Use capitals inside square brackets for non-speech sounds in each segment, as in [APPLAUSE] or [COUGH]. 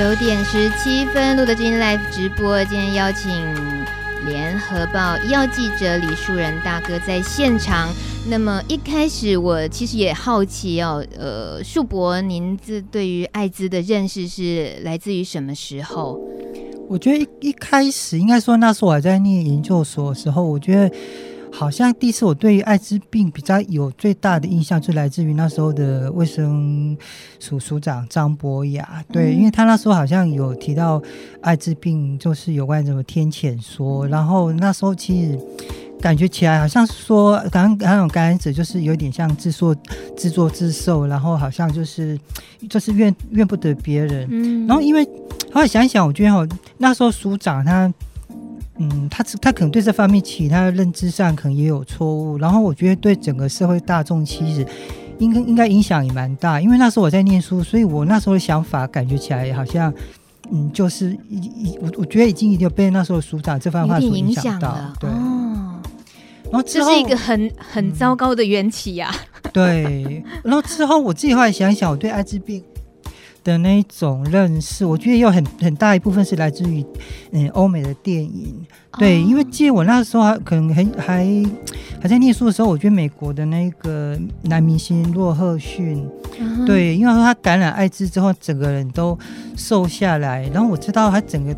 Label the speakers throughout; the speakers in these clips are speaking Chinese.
Speaker 1: 九点十七分录的今天 live 直播，今天邀请联合报医药记者李树仁大哥在现场。那么一开始我其实也好奇哦，呃，树伯，您这对于艾滋的认识是来自于什么时候？
Speaker 2: 我觉得一一开始应该说那时候我还在念研究所的时候，我觉得。好像第一次我对于艾滋病比较有最大的印象，就来自于那时候的卫生署署长张博雅。对，因为他那时候好像有提到艾滋病，就是有关什么天谴说。然后那时候其实感觉起来好像说，刚刚那种感染者就是有点像自作自作自受，然后好像就是就是怨怨不得别人。嗯，然后因为后来想一想，我觉得那时候署长他。嗯，他他可能对这方面其他的认知上可能也有错误，然后我觉得对整个社会大众其实应该应该影响也蛮大，因为那时候我在念书，所以我那时候的想法感觉起来好像，嗯，就是一一我我觉得已经已经有被那时候署长这番话所影响到，对，哦，然后这
Speaker 1: 是一个很很糟糕的缘起呀，
Speaker 2: 嗯，对，然后之后我自己后来想一想，我对艾滋病。的那一种认识，我觉得有很很大一部分是来自于嗯欧美的电影，对，因为记得我那时候还可能很还还在念书的时候，我觉得美国的那个男明星洛赫逊，对，因为说他感染艾滋之后，整个人都瘦下来，然后我知道他整个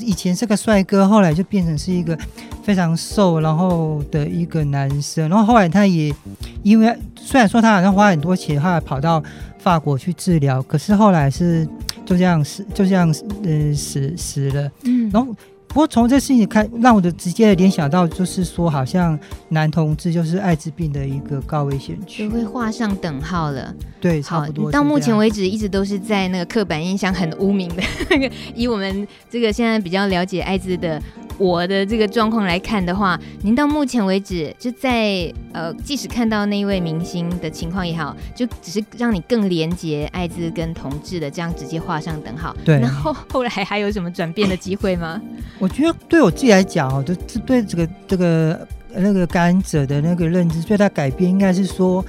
Speaker 2: 以前是个帅哥，后来就变成是一个非常瘦然后的一个男生，然后后来他也因为虽然说他好像花很多钱，后来跑到。法国去治疗，可是后来是就这样死，就这样呃死死了。嗯，然后不过从这事情看，让我的直接的联想到就是说，好像男同志就是艾滋病的一个高危险区，
Speaker 1: 就会画上等号了。
Speaker 2: 对，差不多。
Speaker 1: 到目前为止，一直都是在那个刻板印象很污名的那个，[LAUGHS] 以我们这个现在比较了解艾滋的。我的这个状况来看的话，您到目前为止就在呃，即使看到那一位明星的情况也好，就只是让你更连接艾滋跟同志的这样直接画上等号。对。[LAUGHS] 然后后来还有什么转变的机会吗？
Speaker 2: 我 [LAUGHS] 我觉得对我自己来讲哦，就对这个这个那个感染者的那个认知最大改变，应该是说。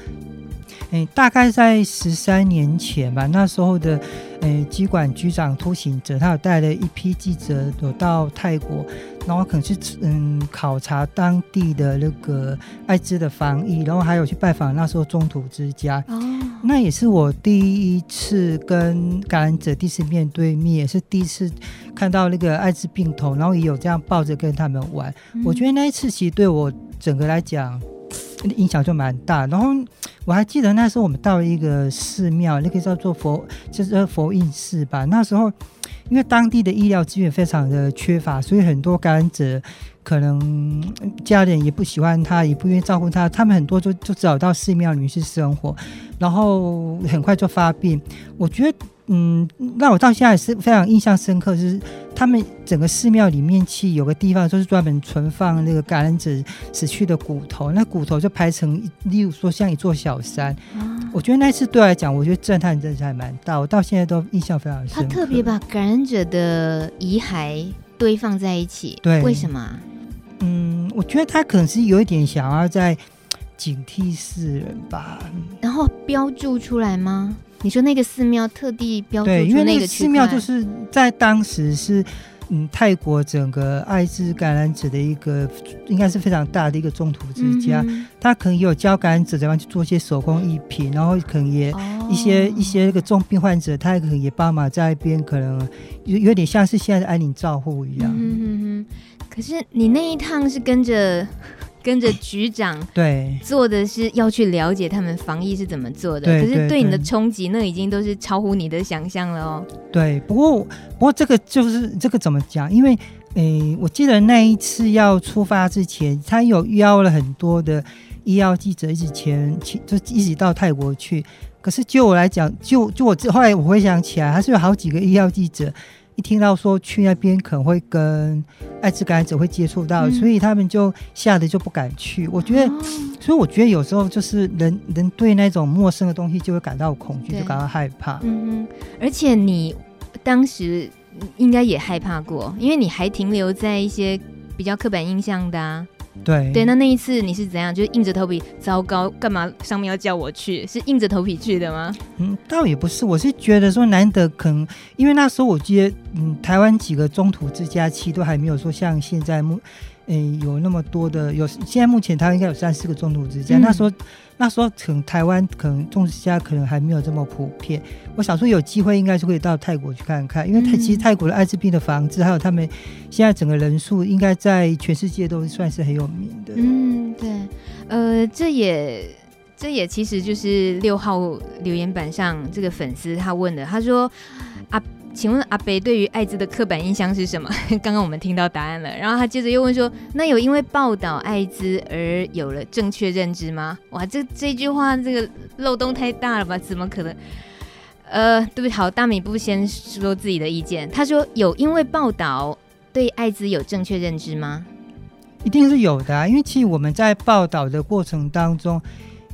Speaker 2: 诶，大概在十三年前吧，那时候的诶，机管局长突行者，他有带了一批记者走到泰国，然后可能去嗯考察当地的那个艾滋的防疫，然后还有去拜访那时候中途之家。哦，那也是我第一次跟感染者第一次面对面，也是第一次看到那个艾滋病童，然后也有这样抱着跟他们玩。嗯。我觉得那一次其实对我整个来讲。影响就蛮大，然后我还记得那时候我们到一个寺庙，那个叫做佛，就是佛印寺吧。那时候因为当地的医疗资源非常的缺乏，所以很多感染者可能家人也不喜欢他，也不愿意照顾他，他们很多就就只好到寺庙里面去生活，然后很快就发病。我觉得。嗯，让我到现在是非常印象深刻，就是他们整个寺庙里面去有个地方，就是专门存放那个感染者死去的骨头，那骨头就排成，例如说像一座小山。啊、我觉得那次对我来讲，我觉得震撼真的是还蛮大，我到现在都印象非常深刻。
Speaker 1: 他特别把感染者的遗骸堆放在一起，
Speaker 2: 对，
Speaker 1: 为什么？
Speaker 2: 嗯，我觉得他可能是有一点想要在警惕世人吧。
Speaker 1: 然后标注出来吗？你说那个寺庙特地标注出那个，
Speaker 2: 对，因为那个寺庙就是在当时是嗯泰国整个艾滋感染者的一个应该是非常大的一个中途之家，嗯、他可能也有教感染者怎样去做一些手工艺品，然后可能也一些、哦、一些那个重病患者，他可能也帮忙在一边，可能有有点像是现在的安宁照护一样。嗯哼
Speaker 1: 哼。可是你那一趟是跟着。[LAUGHS] 跟着局长对做的是要去了解他们防疫是怎么做的，可是对你的冲击，那已经都是超乎你的想象了哦。
Speaker 2: 对，不过不过这个就是这个怎么讲？因为诶，我记得那一次要出发之前，他有邀了很多的医药记者一起前去，就一起到泰国去。可是就我来讲，就就我后来我回想起来，还是有好几个医药记者。一听到说去那边可能会跟艾滋感染者会接触到，嗯，所以他们就吓得就不敢去。我觉得，哦，所以我觉得有时候就是人人对那种陌生的东西就会感到恐惧，就感到害怕。
Speaker 1: 而且你当时应该也害怕过，因为你还停留在一些比较刻板印象的啊。
Speaker 2: 对
Speaker 1: 对，那那一次你是怎样？就是硬着头皮，糟糕，干嘛上面要叫我去？是硬着头皮去的吗？
Speaker 2: 嗯，倒也不是，我是觉得说难得，可能因为那时候我记得，嗯，台湾几个中途之家期都还没有说像现在目，诶，有那么多的，有现在目前台湾应该有三四个中途之家，嗯、那时候。那时候可能台湾可能种植之家可能还没有这么普遍，我想说有机会应该是可以到泰国去看看，因为泰其实泰国的艾滋病的防治还有他们现在整个人数应该在全世界都算是很有名的。
Speaker 1: 嗯，对，呃，这也这也其实就是六号留言板上这个粉丝他问的，他说啊。请问阿北对于艾滋的刻板印象是什么？[LAUGHS] 刚刚我们听到答案了，然后他接着又问说：“那有因为报道艾滋而有了正确认知吗？”哇，这这句话这个漏洞太大了吧？怎么可能？呃，对不起，好，大米不先说自己的意见。他说：“有因为报道对艾滋有正确认知吗？”
Speaker 2: 一定是有的啊，因为其实我们在报道的过程当中，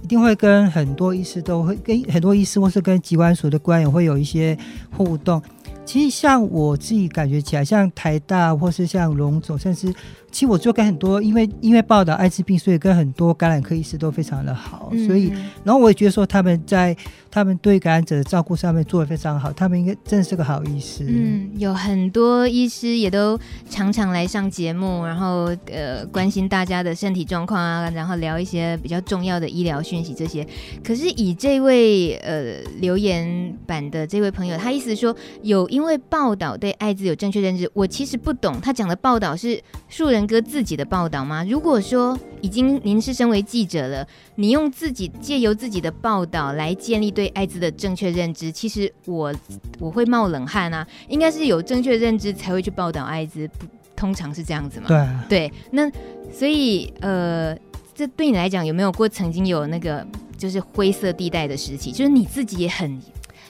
Speaker 2: 一定会跟很多医师都会跟很多医师或是跟疾管所的官员会有一些互动。其实像我自己感觉起来，像台大或是像龙总，甚至其实我就跟很多，因为因为报道艾滋病，所以跟很多感染科医师都非常的好，嗯、所以然后我也觉得说他们在他们对感染者的照顾上面做的非常好，他们应该真的是个好医师。
Speaker 1: 嗯，有很多医师也都常常来上节目，然后呃关心大家的身体状况啊，然后聊一些比较重要的医疗讯息这些。可是以这位呃留言版的这位朋友，他意思说有。因为报道对艾滋有正确认知，我其实不懂他讲的报道是树人哥自己的报道吗？如果说已经您是身为记者了，你用自己借由自己的报道来建立对艾滋的正确认知，其实我我会冒冷汗啊！应该是有正确认知才会去报道艾滋，不通常是这样子吗？
Speaker 2: 对啊，
Speaker 1: 对，那所以呃，这对你来讲有没有过曾经有那个就是灰色地带的时期，就是你自己也很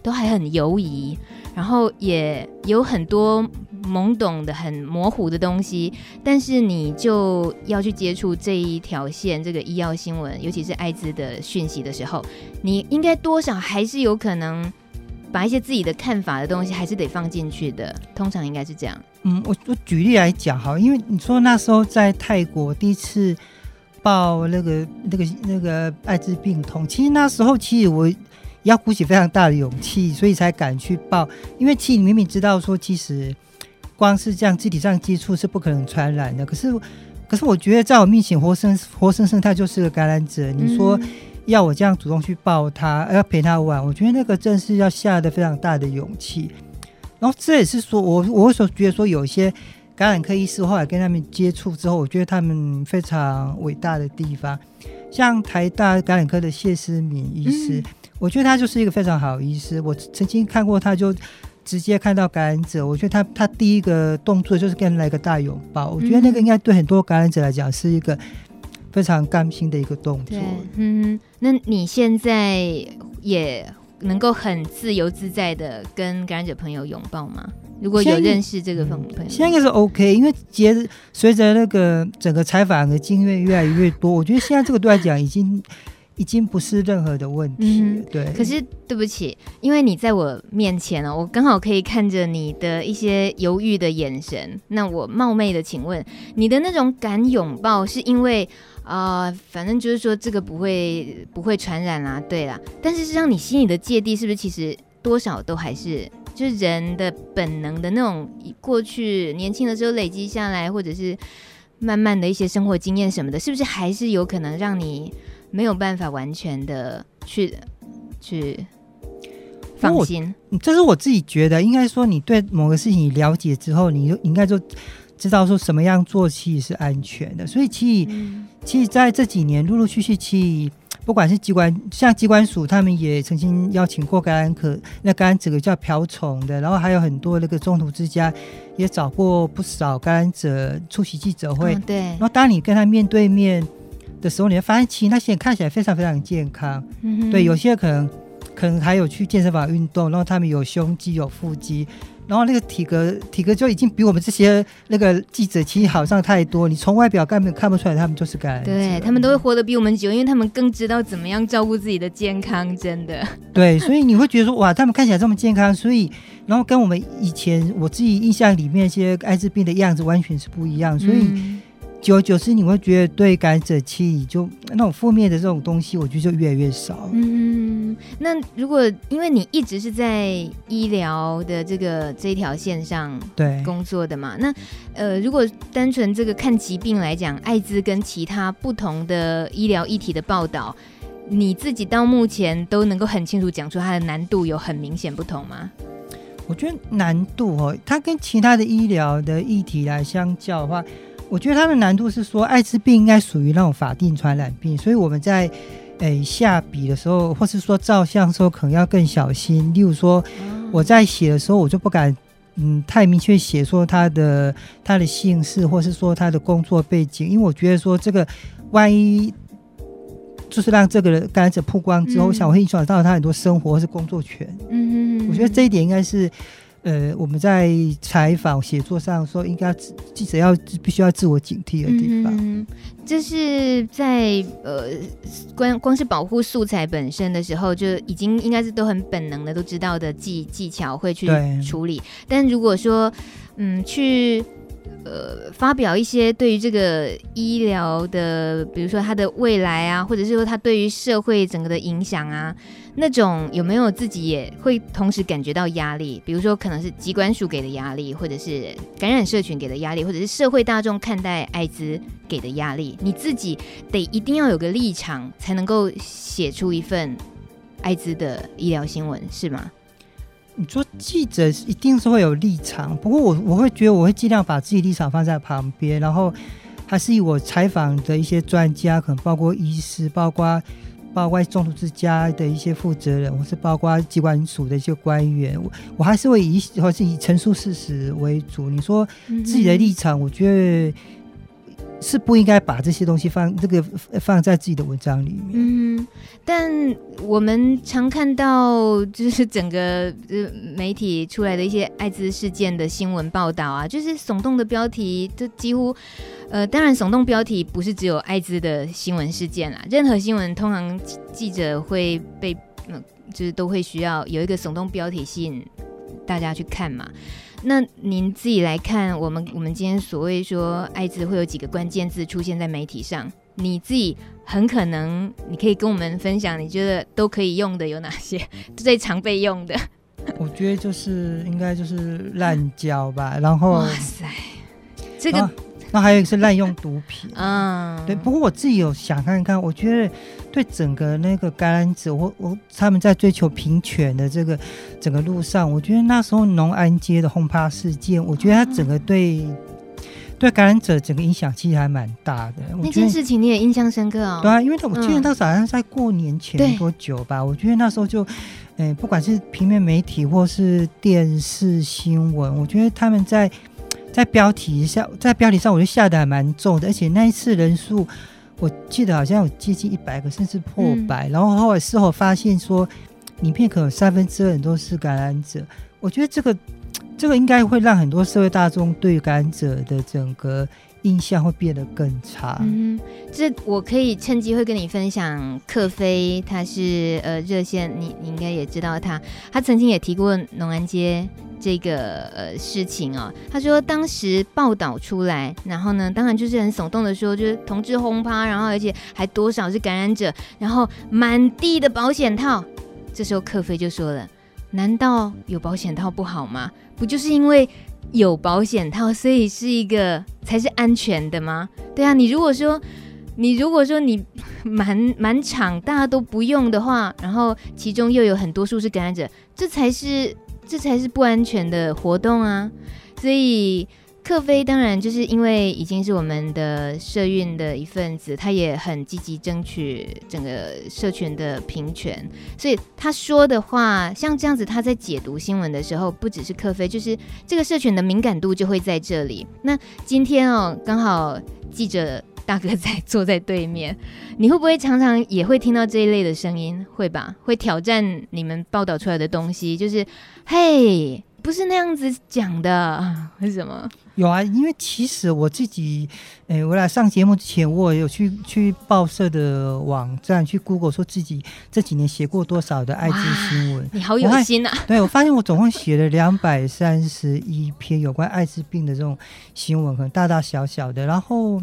Speaker 1: 都还很犹疑。然后也有很多懵懂的、很模糊的东西，但是你就要去接触这一条线，这个医药新闻，尤其是艾滋的讯息的时候，你应该多少还是有可能把一些自己的看法的东西还是得放进去的。通常应该是这样。
Speaker 2: 嗯，我我举例来讲哈，因为你说那时候在泰国第一次报那个那个那个艾滋病痛，其实那时候其实我。要鼓起非常大的勇气，所以才敢去报。因为其实你明明知道说，其实光是这样肢体上接触是不可能传染的。可是，可是我觉得在我面前活生活生生他就是个感染者。你说要我这样主动去抱他，要陪他玩，我觉得那个真是要下的非常大的勇气。然后这也是说我我所觉得说，有一些感染科医师后来跟他们接触之后，我觉得他们非常伟大的地方，像台大感染科的谢思敏医师。嗯我觉得他就是一个非常好的医师。我曾经看过，他就直接看到感染者。我觉得他他第一个动作就是跟人来个大拥抱。我觉得那个应该对很多感染者来讲是一个非常甘心的一个动作。
Speaker 1: 嗯，那你现在也能够很自由自在的跟感染者朋友拥抱吗？如果有认识这个朋友，
Speaker 2: 现在，应该是 OK，因为随随着那个整个采访的经验越来越多，我觉得现在这个对来讲已经。已经不是任何的问题，嗯，对。
Speaker 1: 可是对不起，因为你在我面前哦，我刚好可以看着你的一些犹豫的眼神。那我冒昧的请问，你的那种敢拥抱，是因为啊，呃，反正就是说这个不会不会传染啊，对啦。但是实际上，你心里的芥蒂是不是其实多少都还是就是人的本能的那种，过去年轻的时候累积下来，或者是慢慢的一些生活经验什么的，是不是还是有可能让你？没有办法完全的去去放心，
Speaker 2: 这是我自己觉得，应该说你对某个事情你了解之后，你就应该就知道说什么样做其实是安全的。所以其实、嗯、其实在这几年陆陆续续，其实不管是机关像机关署，他们也曾经邀请过感染科那感染者叫瓢虫的，然后还有很多那个中途之家也找过不少感染者出席记者会。
Speaker 1: 嗯、对，
Speaker 2: 然后当你跟他面对面。的时候，你会发现其实那些人看起来非常非常健康，嗯、对，有些可能可能还有去健身房运动，然后他们有胸肌有腹肌，然后那个体格体格就已经比我们这些那个记者其实好上太多。你从外表根本看不出来他们就是感染，
Speaker 1: 对他们都会活得比我们久，因为他们更知道怎么样照顾自己的健康，真的。
Speaker 2: 对，所以你会觉得说哇，他们看起来这么健康，所以然后跟我们以前我自己印象里面一些艾滋病的样子完全是不一样，所以。嗯久而久之，你会觉得对感染者气就那种负面的这种东西，我觉得就越来越少。
Speaker 1: 嗯，那如果因为你一直是在医疗的这个这条线上对工作的嘛，那呃，如果单纯这个看疾病来讲，艾滋跟其他不同的医疗议题的报道，你自己到目前都能够很清楚讲出它的难度有很明显不同吗？
Speaker 2: 我觉得难度哦，它跟其他的医疗的议题来相较的话，我觉得它的难度是说，艾滋病应该属于那种法定传染病，所以我们在诶、欸、下笔的时候，或是说照相的时候，可能要更小心。例如说，我在写的时候，我就不敢嗯太明确写说他的他的姓氏，或是说他的工作背景，因为我觉得说这个万一。就是让这个感染者曝光之后，嗯、我想我会影响到他很多生活或是工作权。嗯嗯，我觉得这一点应该是，呃，我们在采访写作上说，应该记者要必须要自我警惕的地方。
Speaker 1: 嗯，这是在呃，光光是保护素材本身的时候，就已经应该是都很本能的都知道的技技巧会去处理。但如果说，嗯，去。呃，发表一些对于这个医疗的，比如说它的未来啊，或者是说它对于社会整个的影响啊，那种有没有自己也会同时感觉到压力？比如说可能是机关署给的压力，或者是感染社群给的压力，或者是社会大众看待艾滋给的压力，你自己得一定要有个立场，才能够写出一份艾滋的医疗新闻，是吗？
Speaker 2: 你说记者一定是会有立场，不过我我会觉得我会尽量把自己立场放在旁边，然后还是以我采访的一些专家，可能包括医师，包括包括中途之家的一些负责人，或是包括机关署的一些官员，我我还是会以或是以陈述事实为主。你说自己的立场，我觉得。是不应该把这些东西放这个放在自己的文章里面。
Speaker 1: 嗯，但我们常看到，就是整个媒体出来的一些艾滋事件的新闻报道啊，就是耸动的标题，就几乎，呃，当然耸动标题不是只有艾滋的新闻事件啦，任何新闻通常记者会被，嗯，就是都会需要有一个耸动标题吸引大家去看嘛。那您自己来看，我们我们今天所谓说艾滋会有几个关键字出现在媒体上，你自己很可能你可以跟我们分享，你觉得都可以用的有哪些？[LAUGHS] 最常被用的？[LAUGHS]
Speaker 2: 我觉得就是应该就是滥交吧，然后
Speaker 1: 哇塞，这个。
Speaker 2: 那还有一个是滥用毒品，嗯，对。不过我自己有想看看，我觉得对整个那个感染者，我我他们在追求平权的这个整个路上，我觉得那时候农安街的轰趴事件，我觉得它整个对、嗯、对感染者整个影响其实还蛮大的。
Speaker 1: 那件事情你也印象深刻哦？
Speaker 2: 对啊，因为他我记得当时好像在过年前多久吧，我觉得那时候就，哎，不管是平面媒体或是电视新闻，我觉得他们在。在标题下，在标题上，我就下得还蛮重的，而且那一次人数，我记得好像有接近一百个，甚至破百。嗯、然后后来事后发现说，影片可能三分之二人都是感染者。我觉得这个，这个应该会让很多社会大众对感染者的整个印象会变得更差。
Speaker 1: 嗯，这我可以趁机会跟你分享，克菲他是呃热线，你你应该也知道他，他曾经也提过农安街。这个呃事情哦，他说当时报道出来，然后呢，当然就是很耸动的说，就是同志轰趴，然后而且还多少是感染者，然后满地的保险套。这时候克菲就说了：“难道有保险套不好吗？不就是因为有保险套，所以是一个才是安全的吗？对啊，你如果说你如果说你满满场大家都不用的话，然后其中又有很多数是感染者，这才是。”这才是不安全的活动啊！所以克菲当然就是因为已经是我们的社运的一份子，他也很积极争取整个社群的平权。所以他说的话像这样子，他在解读新闻的时候，不只是克菲，就是这个社群的敏感度就会在这里。那今天哦，刚好记者。大哥在坐在对面，你会不会常常也会听到这一类的声音？会吧？会挑战你们报道出来的东西，就是嘿，不是那样子讲的，为什么？
Speaker 2: 有啊，因为其实我自己，诶、欸，我来上节目之前，我有去去报社的网站去 Google，说自己这几年写过多少的艾滋新闻。
Speaker 1: 你好有心啊！
Speaker 2: 对，我发现我总共写了两百三十一篇有关艾滋病的这种新闻，可能大大小小的，然后。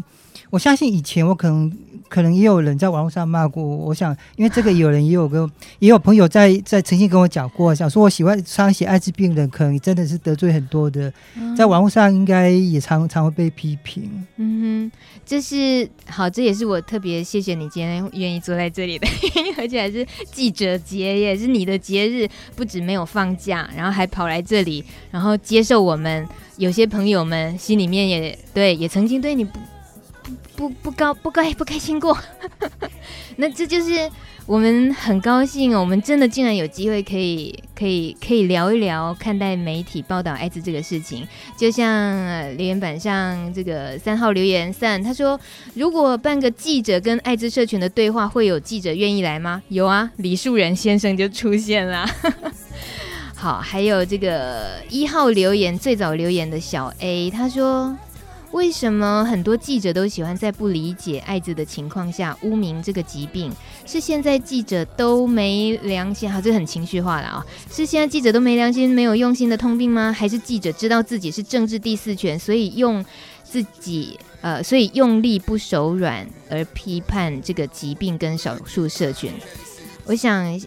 Speaker 2: 我相信以前我可能。可能也有人在网络上骂过我，我想，因为这个有人也有个也有朋友在在曾经跟我讲过，想说我喜欢常写艾滋病人，可能真的是得罪很多的，在网络上应该也常常会被批评。
Speaker 1: 嗯哼，这是好，这也是我特别谢谢你今天愿意坐在这里的 [LAUGHS] 而且还是记者节，也是你的节日，不止没有放假，然后还跑来这里，然后接受我们有些朋友们心里面也对，也曾经对你不。不不高不该不开心过，[LAUGHS] 那这就是我们很高兴，我们真的竟然有机会可以可以可以聊一聊看待媒体报道艾滋这个事情。就像留言板上这个三号留言散，他说：“如果办个记者跟艾滋社群的对话，会有记者愿意来吗？”有啊，李树仁先生就出现了。[LAUGHS] 好，还有这个一号留言最早留言的小 A，他说。为什么很多记者都喜欢在不理解艾滋的情况下污名这个疾病？是现在记者都没良心？好，这很情绪化了啊！是现在记者都没良心、没有用心的通病吗？还是记者知道自己是政治第四权，所以用自己呃，所以用力不手软而批判这个疾病跟少数社群？我想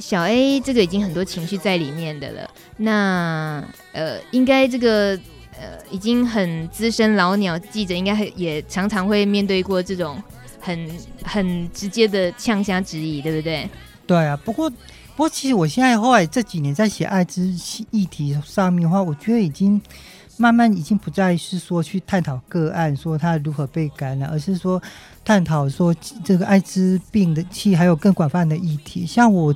Speaker 1: 小 A 这个已经很多情绪在里面的了。那呃，应该这个。呃，已经很资深老鸟记者，应该也常常会面对过这种很很直接的呛虾质疑，对不对？
Speaker 2: 对啊，不过不过，其实我现在后来这几年在写艾滋议题上面的话，我觉得已经慢慢已经不再是说去探讨个案，说他如何被感染，而是说探讨说这个艾滋病的，气还有更广泛的议题，像我。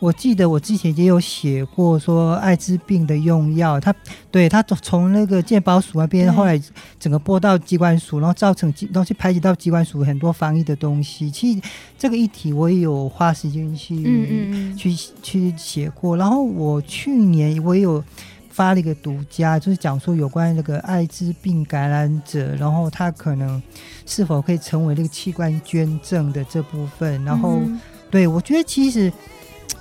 Speaker 2: 我记得我之前也有写过，说艾滋病的用药，他对他从那个健保署那边，后来整个拨到机关署，然后造成然后去排挤到机关署很多防疫的东西。其实这个议题我也有花时间去嗯嗯去去写过。然后我去年我也有发了一个独家，就是讲说有关那个艾滋病感染者，然后他可能是否可以成为那个器官捐赠的这部分。然后对我觉得其实。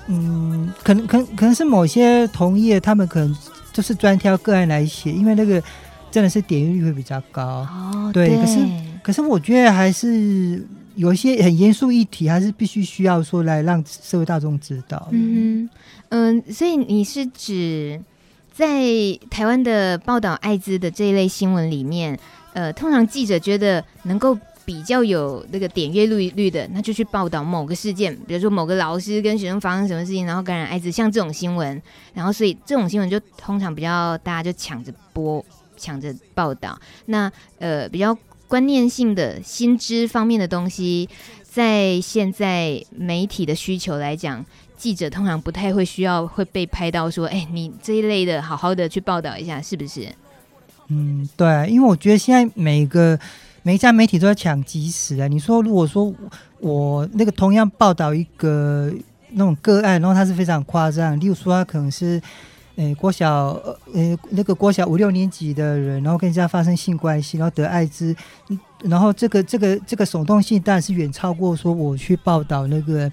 Speaker 2: 嗯，可能可能可能是某些同业，他们可能就是专挑个案来写，因为那个真的是点阅率会比较高。哦，对。对，可是可是我觉得还是有一些很严肃议题，还是必须需要说来让社会大众知道。
Speaker 1: 嗯嗯，所以你是指在台湾的报道艾滋的这一类新闻里面，呃，通常记者觉得能够。比较有那个点阅率率的，那就去报道某个事件，比如说某个老师跟学生发生什么事情，然后感染艾滋，像这种新闻，然后所以这种新闻就通常比较大家就抢着播，抢着报道。那呃比较观念性的新知方面的东西，在现在媒体的需求来讲，记者通常不太会需要会被拍到说，哎，你这一类的好好的去报道一下，是不是？
Speaker 2: 嗯，对，因为我觉得现在每个。每一家媒体都在抢即时啊！你说，如果说我那个同样报道一个那种个案，然后他是非常夸张，例如说他可能是，诶国小呃那个国小五六年级的人，然后跟人家发生性关系，然后得艾滋，然后这个这个这个耸动性当然是远超过说我去报道那个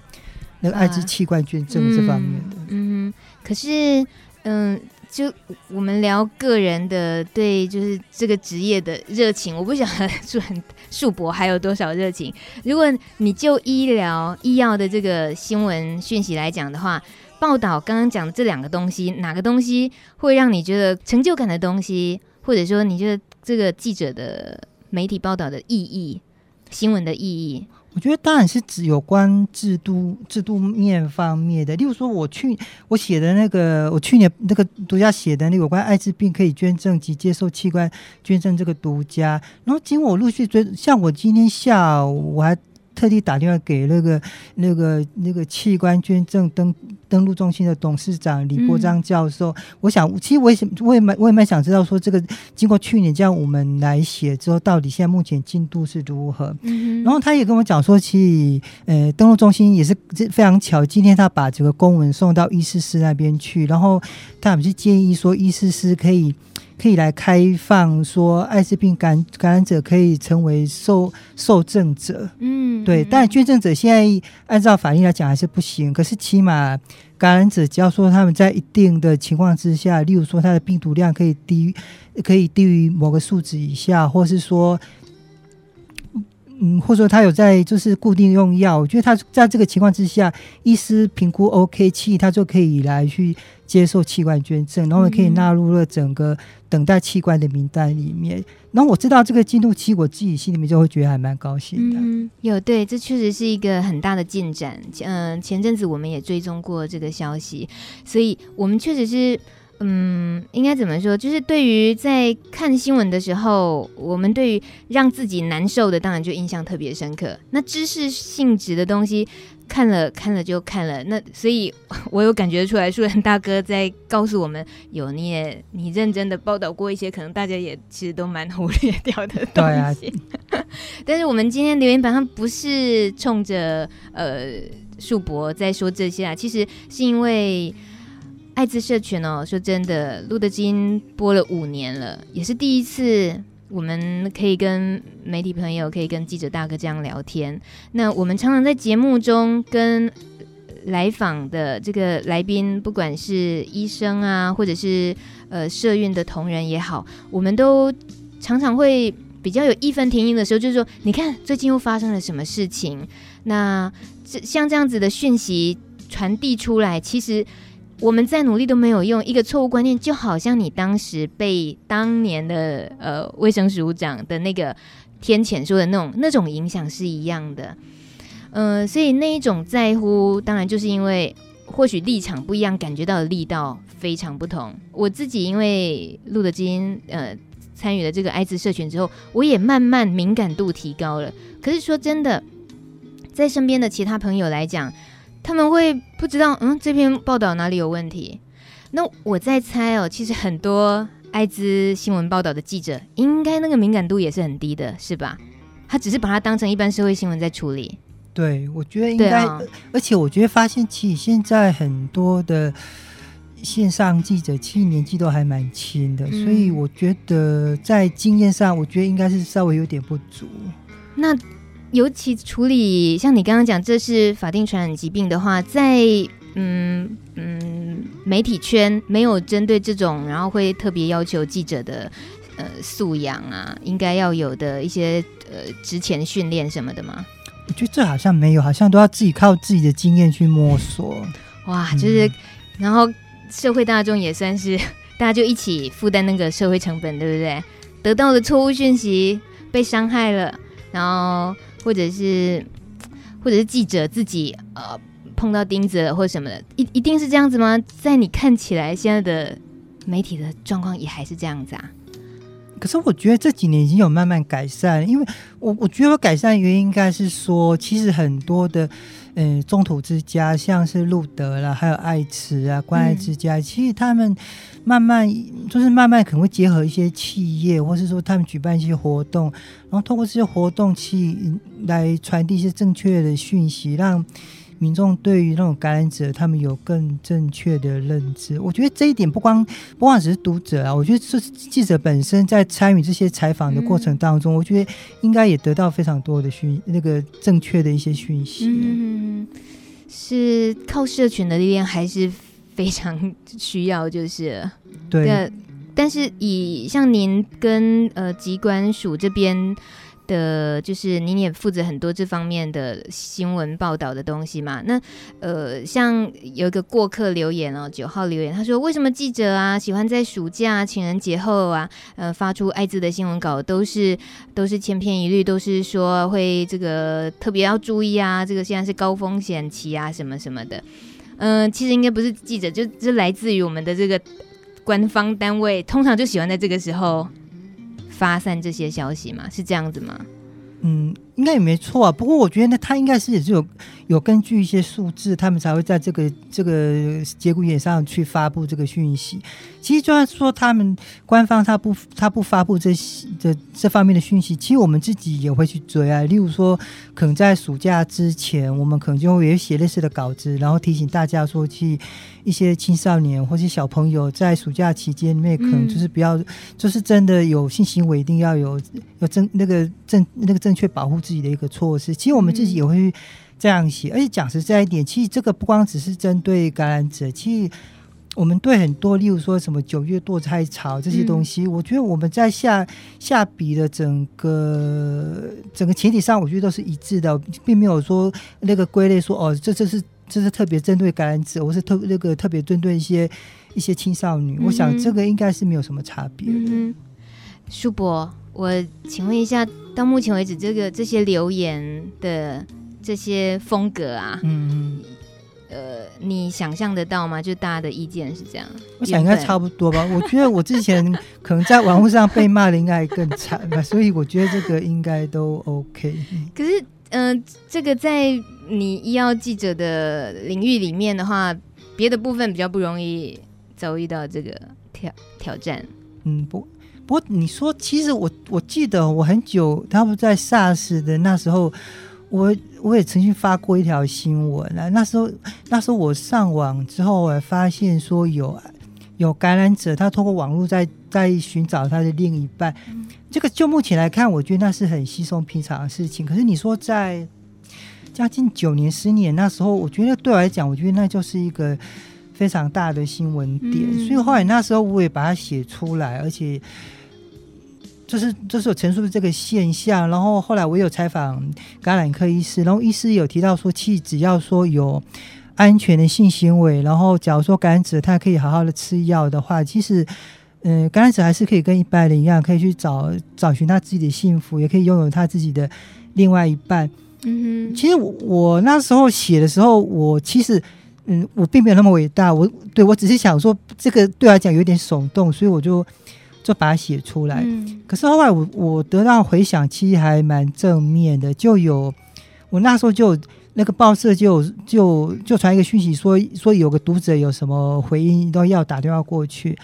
Speaker 2: 那个艾滋器官捐赠这方面的。啊、嗯，
Speaker 1: 嗯，可是嗯。就我们聊个人的对，就是这个职业的热情，我不晓得树很树博还有多少热情。如果你就医疗医药的这个新闻讯息来讲的话，报道刚刚讲的这两个东西，哪个东西会让你觉得成就感的东西，或者说你觉得这个记者的媒体报道的意义，新闻的意义？
Speaker 2: 我觉得当然是指有关制度制度面方面的，例如说，我去我写的那个，我去年那个独家写的那有关艾滋病可以捐赠及接受器官捐赠这个独家，然后经我陆续追，像我今天下午我还。特地打电话给那个、那个、那个器官捐赠登登录中心的董事长李国章教授。嗯、我想，其实我也想，我也蛮，我也蛮想知道，说这个经过去年这样我们来写之后，到底现在目前进度是如何？嗯、然后他也跟我讲说，其实呃，登录中心也是非常巧，今天他把这个公文送到医事师那边去，然后他们是建议说，医事师可以。可以来开放说，艾滋病感感染者可以成为受受赠者，嗯，对。但捐赠者现在按照法律来讲还是不行。可是起码感染者只要说他们在一定的情况之下，例如说他的病毒量可以低于可以低于某个数值以下，或是说嗯，或者说他有在就是固定用药，我觉得他在这个情况之下，医师评估 OK 器，他就可以来去接受器官捐赠，然后也可以纳入了整个等待器官的名单里面。然后我知道这个进度期，我自己心里面就会觉得还蛮高兴的。
Speaker 1: 嗯，有对，这确实是一个很大的进展。嗯、呃，前阵子我们也追踪过这个消息，所以我们确实是。嗯，应该怎么说？就是对于在看新闻的时候，我们对于让自己难受的，当然就印象特别深刻。那知识性质的东西，看了看了就看了。那所以，[LAUGHS] 我有感觉出来，树人大哥在告诉我们，有你也你认真的报道过一些，可能大家也其实都蛮忽略掉的东西。对啊。[LAUGHS] 但是我们今天留言板上不是冲着呃树博在说这些啊，其实是因为。爱滋社群哦，说真的，路德基因播了五年了，也是第一次，我们可以跟媒体朋友，可以跟记者大哥这样聊天。那我们常常在节目中跟来访的这个来宾，不管是医生啊，或者是呃社运的同仁也好，我们都常常会比较有义愤填膺的时候，就是说，你看最近又发生了什么事情？那这像这样子的讯息传递出来，其实。我们再努力都没有用，一个错误观念就好像你当时被当年的呃卫生署长的那个天谴说的那种那种影响是一样的，嗯、所以那一种在乎，当然就是因为或许立场不一样，感觉到的力道非常不同。我自己因为路德基因呃参与了这个艾滋社群之后，我也慢慢敏感度提高了。可是说真的，在身边的其他朋友来讲。他们会不知道，嗯，这篇报道哪里有问题？那我在猜哦，其实很多艾滋新闻报道的记者，应该那个敏感度也是很低的，是吧？他只是把它当成一般社会新闻在处理。
Speaker 2: 对，我觉得应该，哦、而且我觉得发现，其实现在很多的线上记者，其实年纪都还蛮轻的，嗯、所以我觉得在经验上，我觉得应该是稍微有点不足。
Speaker 1: 那。尤其处理像你刚刚讲，这是法定传染疾病的话，在嗯嗯媒体圈没有针对这种，然后会特别要求记者的呃素养啊，应该要有的一些呃职前训练什么的吗？
Speaker 2: 我觉得这好像没有，好像都要自己靠自己的经验去摸索。
Speaker 1: 哇，就是、嗯、然后社会大众也算是大家就一起负担那个社会成本，对不对？得到的错误讯息，被伤害了，然后。或者是，或者是记者自己呃碰到钉子了或什么的，一一定是这样子吗？在你看起来，现在的媒体的状况也还是这样子啊？
Speaker 2: 可是我觉得这几年已经有慢慢改善，因为我我觉得改善原因应该是说，其实很多的。嗯，中土之家像是路德啦，还有爱慈啊，关爱之家，嗯、其实他们慢慢就是慢慢可能会结合一些企业，或是说他们举办一些活动，然后通过这些活动去来传递一些正确的讯息，让。民众对于那种感染者，他们有更正确的认知。我觉得这一点不光不光只是读者啊，我觉得是记者本身在参与这些采访的过程当中，嗯、我觉得应该也得到非常多的讯，那个正确的一些讯息。
Speaker 1: 嗯，是靠社群的力量还是非常需要，就是
Speaker 2: 对。
Speaker 1: 但是以像您跟呃机关署这边。的，就是你也负责很多这方面的新闻报道的东西嘛？那呃，像有一个过客留言哦，九号留言，他说：“为什么记者啊喜欢在暑假、情人节后啊，呃，发出艾滋的新闻稿，都是都是千篇一律，都是说会这个特别要注意啊，这个现在是高风险期啊，什么什么的。嗯、其实应该不是记者，就就来自于我们的这个官方单位，通常就喜欢在这个时候。”发散这些消息吗？是这样子吗？
Speaker 2: 嗯，应该也没错啊。不过我觉得呢，他应该是也是有有根据一些数字，他们才会在这个这个节骨眼上去发布这个讯息。其实就算说他们官方他不他不发布这这这方面的讯息，其实我们自己也会去追啊。例如说，可能在暑假之前，我们可能就会有写类似的稿子，然后提醒大家说，去一些青少年或是小朋友在暑假期间里面，可能就是不要，嗯、就是真的有性行为，一定要有有正那个正那个正确保护自己的一个措施。其实我们自己也会这样写，而且讲实在一点，其实这个不光只是针对感染者，其实。我们对很多，例如说什么九月堕胎潮这些东西，嗯、我觉得我们在下下笔的整个整个前提上，我觉得都是一致的，并没有说那个归类说哦，这这是这是特别针对感染者，我是特那个特别针对一些一些青少女。嗯、我想这个应该是没有什么差别的。
Speaker 1: 嗯、舒伯，我请问一下，到目前为止，这个这些留言的这些风格啊，嗯嗯。呃，你想象得到吗？就大家的意见是这样，
Speaker 2: 我想应该差不多吧。我觉得我之前可能在网络上被骂的应该更惨吧，所以我觉得这个应该都 OK。
Speaker 1: 可是，嗯、这个在你医药记者的领域里面的话，别的部分比较不容易遭遇到这个挑挑战。
Speaker 2: 嗯，不，不过你说，其实我我记得我很久，他们在 SARS 的那时候。我我也曾经发过一条新闻啊，那时候那时候我上网之后，我发现说有有感染者，他通过网络在在寻找他的另一半。嗯、这个就目前来看，我觉得那是很稀松平常的事情。可是你说在将近九年、十年那时候，我觉得对我来讲，我觉得那就是一个非常大的新闻点。嗯、所以后来那时候我也把它写出来，而且。就是就是有陈述这个现象，然后后来我有采访感染科医师，然后医师有提到说，其实只要说有安全的性行为，然后假如说感染者他可以好好的吃药的话，其实，嗯、呃，感染者还是可以跟一般人一样，可以去找找寻他自己的幸福，也可以拥有他自己的另外一半。嗯哼，其实我，我那时候写的时候，我其实，嗯，我并没有那么伟大，我对我只是想说这个对我来讲有点耸动，所以我就。就把它写出来，嗯、可是后来我我得到回响，其实还蛮正面的。就有我那时候就那个报社就就就传一个讯息说说有个读者有什么回应都要打电话过去。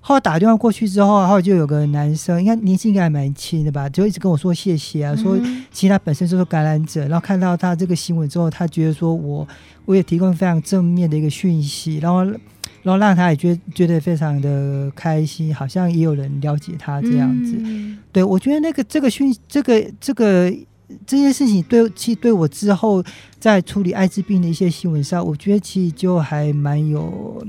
Speaker 2: 后来打电话过去之后，后来就有个男生，应该年纪应该还蛮轻的吧，就一直跟我说谢谢啊，嗯、说其实他本身就是感染者，然后看到他这个新闻之后，他觉得说我我也提供非常正面的一个讯息，然后。然后让他也觉得觉得非常的开心，好像也有人了解他这样子。嗯、对，我觉得那个这个讯这个这个这件事情对其实对我之后在处理艾滋病的一些新闻上，我觉得其实就还蛮有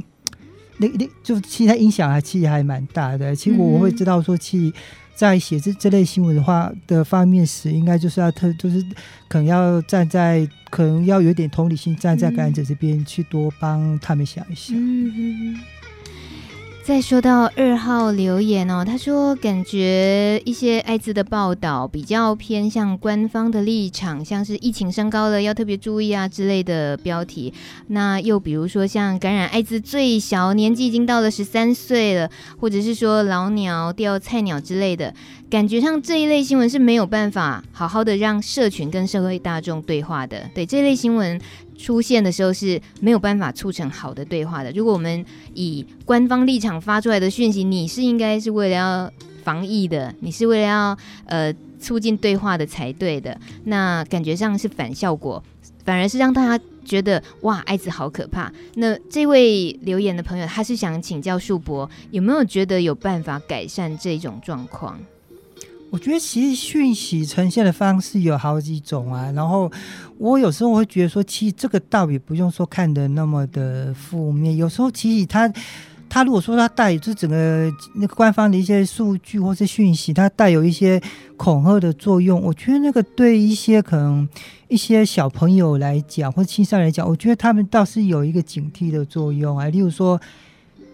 Speaker 2: 那那就其实影响还其实还蛮大的。其实我会知道说其。在写这这类新闻的话的方面时，应该就是要特，就是可能要站在，可能要有点同理心，站在感染者这边去多帮他们想一想。
Speaker 1: 再说到二号留言哦，他说感觉一些艾滋的报道比较偏向官方的立场，像是疫情升高了要特别注意啊之类的标题。那又比如说像感染艾滋最小年纪已经到了十三岁了，或者是说老鸟钓菜鸟之类的，感觉上这一类新闻是没有办法好好的让社群跟社会大众对话的。对，这类新闻。出现的时候是没有办法促成好的对话的。如果我们以官方立场发出来的讯息，你是应该是为了要防疫的，你是为了要呃促进对话的才对的，那感觉上是反效果，反而是让大家觉得哇，艾滋好可怕。那这位留言的朋友，他是想请教树伯，有没有觉得有办法改善这种状况？
Speaker 2: 我觉得其实讯息呈现的方式有好几种啊，然后我有时候会觉得说，其实这个倒也不用说看得那么的负面。有时候其实他他如果说他带就整个那个官方的一些数据或是讯息，它带有一些恐吓的作用，我觉得那个对一些可能一些小朋友来讲或者青少年来讲，我觉得他们倒是有一个警惕的作用啊。例如说，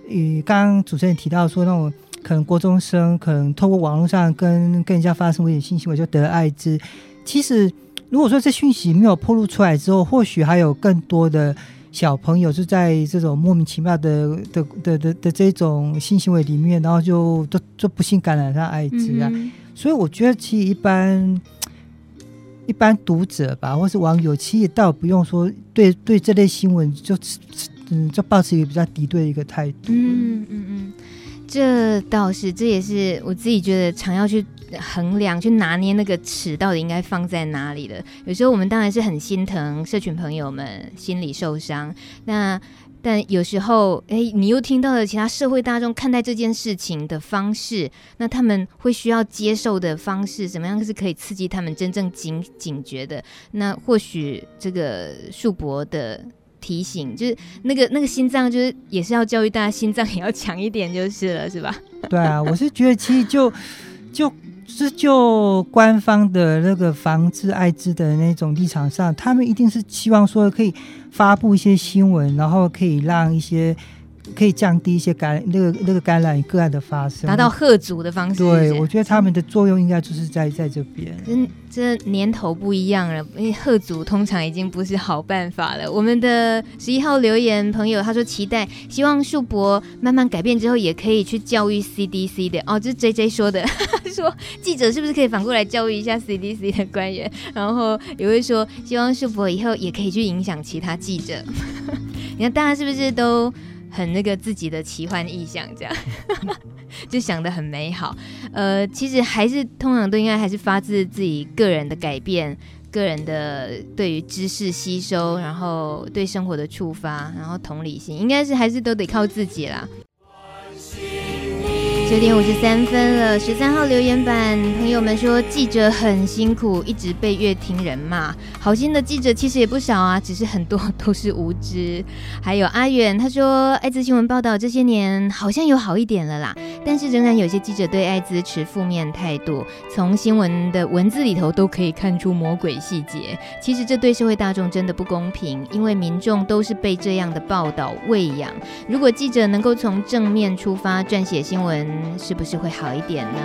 Speaker 2: 与刚刚主持人提到说那种。可能国中生可能透过网络上跟跟人家发生危险性行为就得了艾滋。其实如果说这讯息没有暴露出来之后，或许还有更多的小朋友是在这种莫名其妙的的的的的这种性行为里面，然后就就就不幸感染上艾滋啊。嗯、所以我觉得其实一般一般读者吧，或是网友，其实倒不用说对对这类新闻就嗯就抱持一个比较敌对的一个态度。嗯嗯嗯。
Speaker 1: 这倒是，这也是我自己觉得常要去衡量、去拿捏那个尺到底应该放在哪里的。有时候我们当然是很心疼社群朋友们心里受伤，那但有时候，哎，你又听到了其他社会大众看待这件事情的方式，那他们会需要接受的方式，怎么样是可以刺激他们真正警警觉的？那或许这个树博的。提醒，就是那个那个心脏，就是也是要教育大家心脏也要强一点，就是了，是吧？[LAUGHS]
Speaker 2: 对啊，我是觉得其实就就是就官方的那个防治艾滋的那种立场上，他们一定是希望说可以发布一些新闻，然后可以让一些。可以降低一些感染那个那个感染个案的发生，
Speaker 1: 达到贺阻的方式。
Speaker 2: 对，我觉得他们的作用应该就是在在这边。
Speaker 1: 嗯，这年头不一样了，因为贺阻通常已经不是好办法了。我们的十一号留言朋友他说期待，希望树博慢慢改变之后，也可以去教育 CDC 的哦。这是 JJ 说的，[LAUGHS] 说记者是不是可以反过来教育一下 CDC 的官员？然后也会说，希望树博以后也可以去影响其他记者。[LAUGHS] 你看大家是不是都？很那个自己的奇幻意象，这样 [LAUGHS] 就想的很美好。呃，其实还是通常都应该还是发自自己个人的改变，个人的对于知识吸收，然后对生活的触发，然后同理心，应该是还是都得靠自己啦。九点五十三分了，十三号留言板朋友们说，记者很辛苦，一直被乐听人骂。好心的记者其实也不少啊，只是很多都是无知。还有阿远他说，艾滋新闻报道这些年好像有好一点了啦，但是仍然有些记者对艾滋持负面态度，从新闻的文字里头都可以看出魔鬼细节。其实这对社会大众真的不公平，因为民众都是被这样的报道喂养。如果记者能够从正面出发撰写新闻，是不是会好一点呢？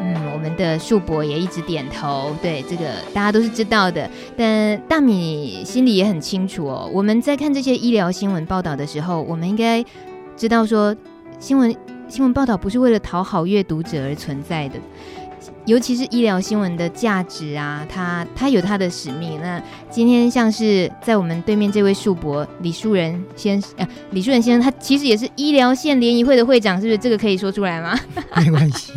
Speaker 1: 嗯，我们的树博也一直点头。对，这个大家都是知道的，但大米心里也很清楚哦。我们在看这些医疗新闻报道的时候，我们应该知道说，新闻新闻报道不是为了讨好阅读者而存在的。尤其是医疗新闻的价值啊，它它有它的使命。那今天像是在我们对面这位树博李树仁先生，呃，李树仁先生，他其实也是医疗线联谊会的会长，是不是？这个可以说出来吗？[LAUGHS]
Speaker 2: 没关系，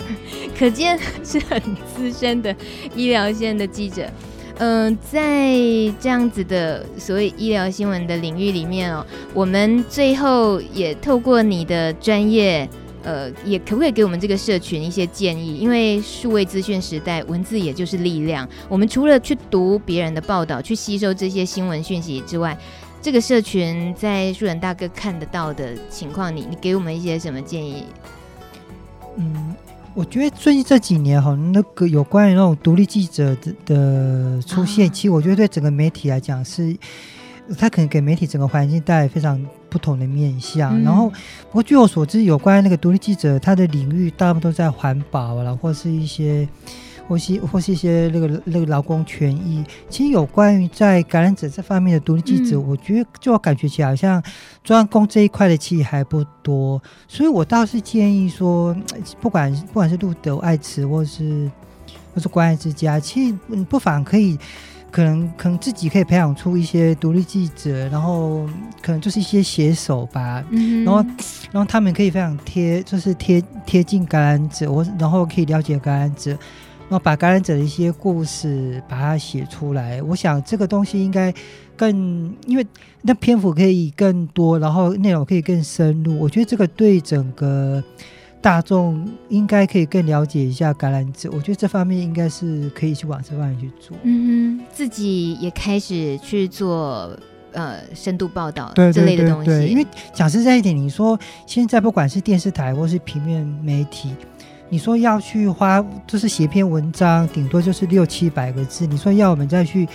Speaker 2: [LAUGHS]
Speaker 1: 可见是很资深的医疗线的记者。嗯、呃，在这样子的所谓医疗新闻的领域里面哦，我们最后也透过你的专业。呃，也可不可以给我们这个社群一些建议？因为数位资讯时代，文字也就是力量。我们除了去读别人的报道，去吸收这些新闻讯息之外，这个社群在树人大哥看得到的情况，你你给我们一些什么建议？
Speaker 2: 嗯，我觉得最近这几年哈，那个有关于那种独立记者的的出现，啊、其实我觉得对整个媒体来讲是。他可能给媒体整个环境带来非常不同的面向，嗯、然后，不过据我所知，有关那个独立记者，他的领域大部分都在环保了，或是一些，或是或是一些那个那个劳工权益。其实有关于在感染者这方面的独立记者，嗯、我觉得就我感觉起来，好像专攻这一块的其实还不多，所以我倒是建议说，不管不管是路德爱慈，或是或是关爱之家，其实你不妨可以。可能可能自己可以培养出一些独立记者，然后可能就是一些写手吧，嗯、然后然后他们可以非常贴，就是贴贴近感染者，我然后可以了解感染者，然后把感染者的一些故事把它写出来。我想这个东西应该更，因为那篇幅可以更多，然后内容可以更深入。我觉得这个对整个。大众应该可以更了解一下橄榄枝，我觉得这方面应该是可以去往这方面去做。
Speaker 1: 嗯哼，自己也开始去做呃深度报道这类的东西。对对对对，因为
Speaker 2: 讲实在一点，你说现在不管是电视台或是平面媒体，你说要去花就是写篇文章，顶多就是六七百个字，你说要我们再去。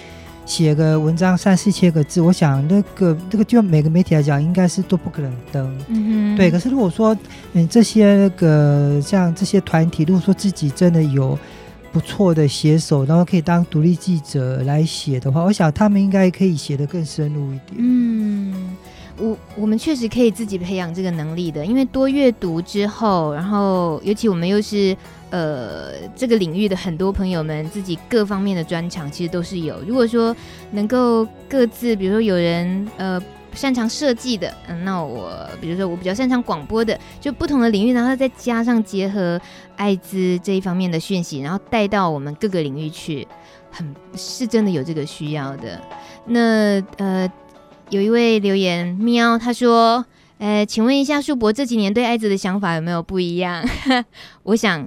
Speaker 2: 写个文章三四千个字，我想那个那个就每个媒体来讲，应该是都不可能登。嗯哼，对。可是如果说嗯这些那个像这些团体，如果说自己真的有不错的写手，然后可以当独立记者来写的话，我想他们应该可以写得更深入一点。
Speaker 1: 嗯。我我们确实可以自己培养这个能力的，因为多阅读之后，然后尤其我们又是呃这个领域的很多朋友们，自己各方面的专长其实都是有。如果说能够各自，比如说有人呃擅长设计的，嗯，那我比如说我比较擅长广播的，就不同的领域，然后再加上结合艾滋这一方面的讯息，然后带到我们各个领域去，很是真的有这个需要的。那呃。有一位留言喵，他说：“呃，请问一下树博这几年对艾滋的想法有没有不一样？” [LAUGHS] 我想，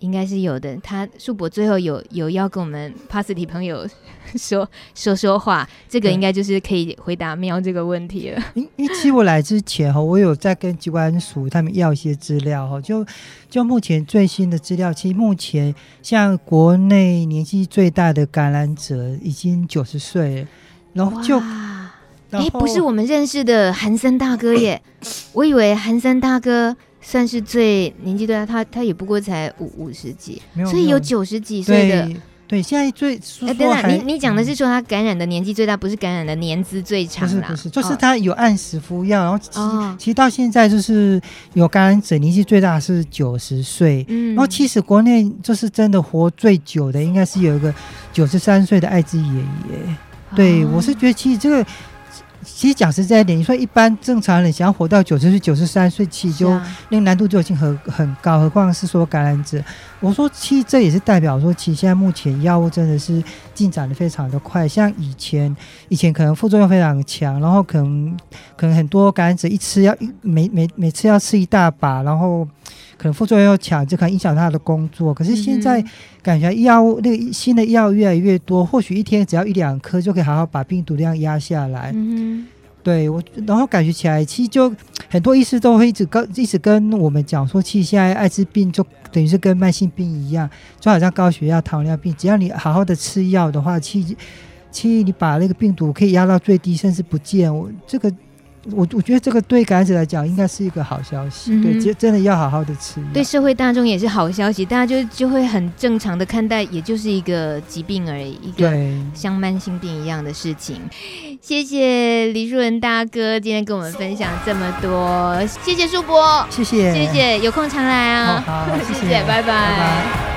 Speaker 1: 应该是有的。他树伯最后有有要跟我们 p a s i t y 朋友 [LAUGHS] 说说说话，这个应该就是可以回答喵这个问题了。
Speaker 2: 因因为其实我来之前哈，我有在跟机关署他们要一些资料哈，就就目前最新的资料，其实目前像国内年纪最大的感染者已经九十岁，然后就。
Speaker 1: 哎，不是我们认识的韩森大哥耶！[LAUGHS] 我以为韩森大哥算是最年纪最大，他他也不过才五五十几，所以有九十几岁的。
Speaker 2: 对，现在最
Speaker 1: 哎，等等，你你讲的是说他感染的年纪最大，不是感染的年资最长啦？
Speaker 2: 不是，不是，就是他有按时服药，然后其、哦、其实到现在就是有感染者年纪最大是九十岁，嗯，然后其实国内就是真的活最久的，应该是有一个九十三岁的艾滋爷爷。对，哦、我是觉得其实这个。其实讲实在一点，你说一般正常人想要活到九十岁、九十三岁，其实就那个难度就已经很很高，何况是说感染者。我说，其实这也是代表说，其实现在目前药物真的是进展的非常的快。像以前，以前可能副作用非常强，然后可能可能很多感染者一吃要一每每每次要吃一大把，然后。可能副作用又强，就可能影响他的工作。可是现在感觉药物那个新的药越来越多，或许一天只要一两颗就可以好好把病毒量压下来。嗯，对我，然后感觉起来，其实就很多医师都会一直跟一直跟我们讲说，其实现在艾滋病就等于是跟慢性病一样，就好像高血压、糖尿病，只要你好好的吃药的话，其实其实你把那个病毒可以压到最低，甚至不见。我这个。我我觉得这个对感染者来讲应该是一个好消息，嗯、对，真的要好好的吃。
Speaker 1: 对社会大众也是好消息，大家就就会很正常的看待，也就是一个疾病而已，一个像慢性病一样的事情。谢谢李树仁大哥今天跟我们分享这么多，谢谢树伯，
Speaker 2: 谢谢，
Speaker 1: 谢谢，有空常来啊，
Speaker 2: 好，好，谢 [LAUGHS] 谢，
Speaker 1: 谢谢，拜拜。拜拜。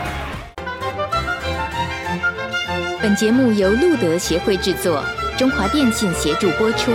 Speaker 3: 本节目由路德协会制作，中华电信协助播出。